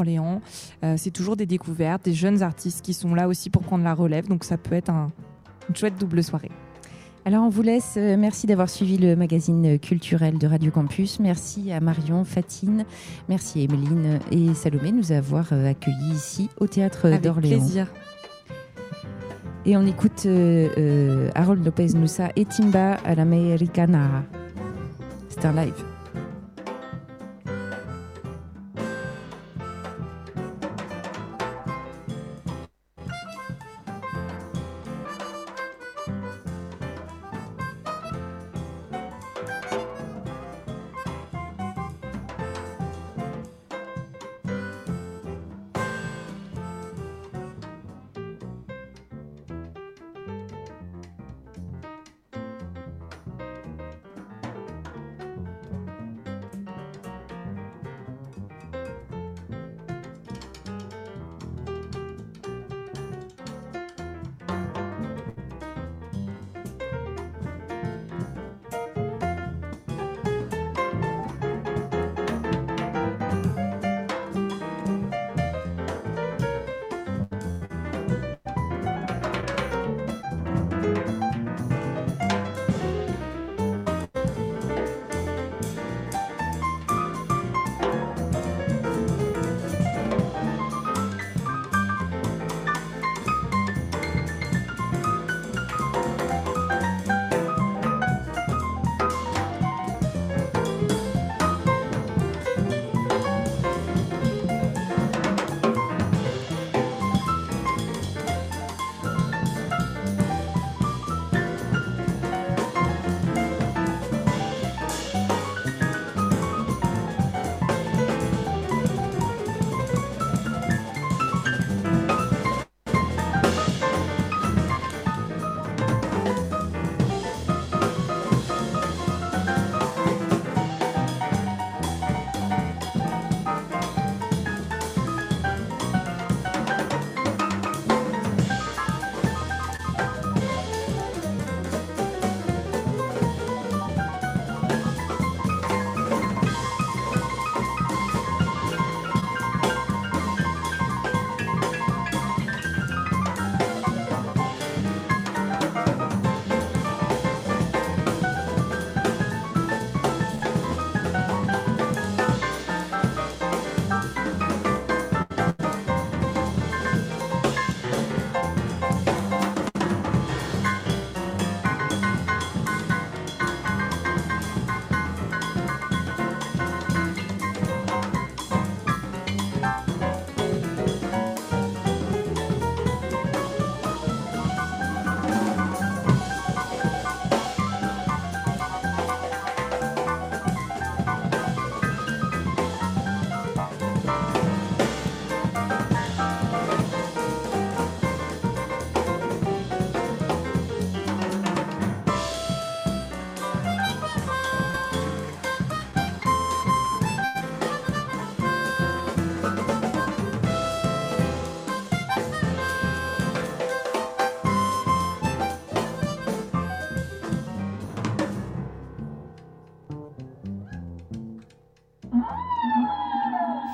Orléans. Euh, c'est toujours des découvertes, des jeunes artistes qui sont là aussi pour prendre la relève, donc ça peut être un, une chouette double soirée. Alors on vous laisse. Euh, merci d'avoir suivi le magazine culturel de Radio Campus. Merci à Marion, Fatine, merci à Emeline et Salomé de nous avoir euh, accueillis ici au théâtre Avec d'Orléans. plaisir. Et on écoute euh, euh, Harold Lopez Moussa et Timba à l'Americana. C'est un live.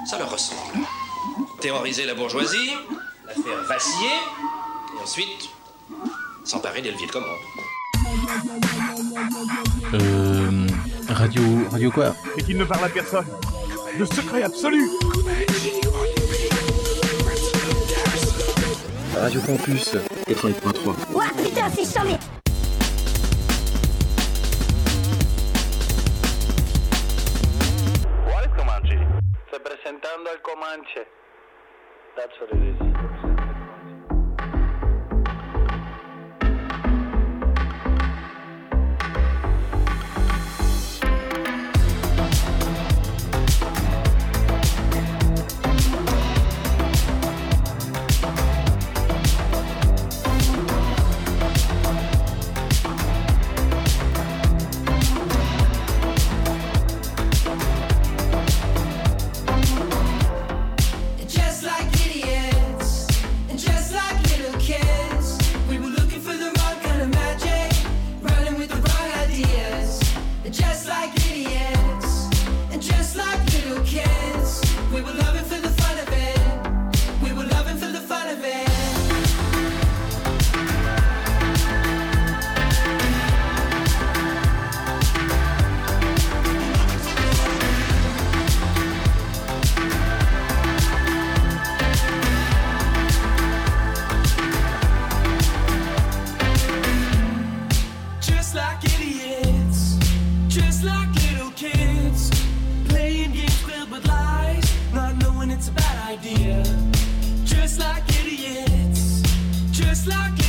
Ça leur ressemble. Terroriser la bourgeoisie, la faire vaciller, et ensuite s'emparer des leviers de commande. Euh, radio, radio quoi? Et qu'il ne parle à personne. Le secret absolu Radio Campus 88.3. Ouah, putain, c'est charmé like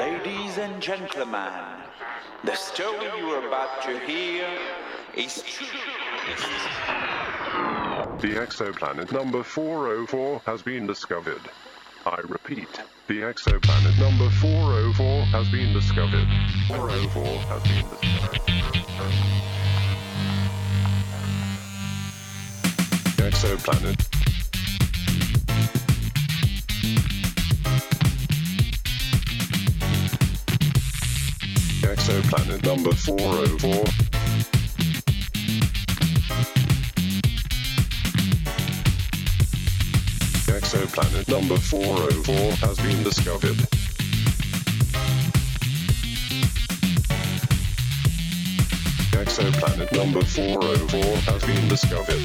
Ladies and gentlemen, the story you are about to hear is true. The exoplanet number 404 has been discovered. I repeat, the exoplanet number 404 has been discovered. 404 has been discovered. Exoplanet. Oh Exoplanet number 404. Exoplanet number 404 has been discovered. Exoplanet number 404 has been discovered.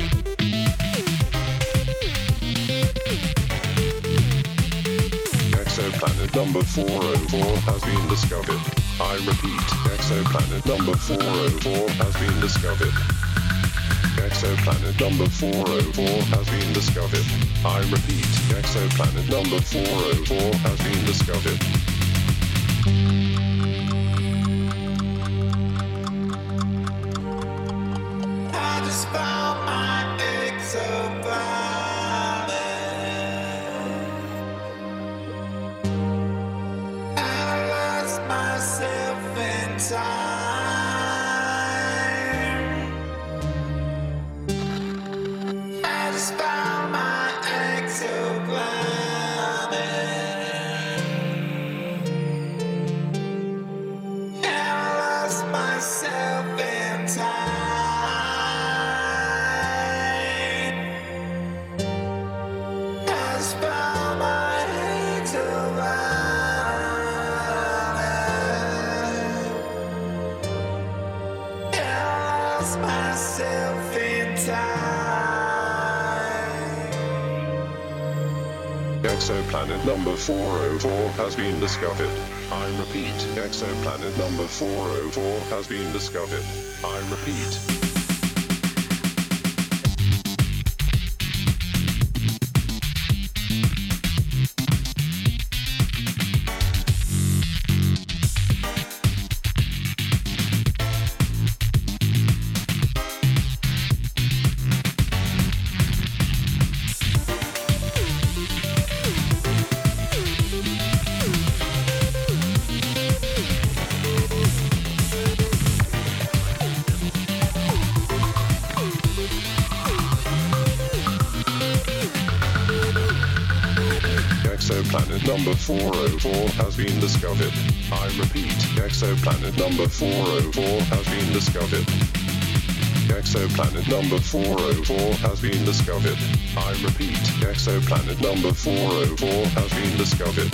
Exoplanet number 404 has been discovered. I repeat, exoplanet number 404 has been discovered. Exoplanet number 404 has been discovered. I repeat, exoplanet number 404 has been discovered. Exoplanet number 404 has been discovered. I repeat, exoplanet number 404 has been discovered. I repeat. 404 has been discovered. I repeat, exoplanet number 404 has been discovered. Exoplanet number 404 has been discovered. I repeat, exoplanet number 404 has been discovered.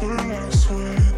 swear, I swear.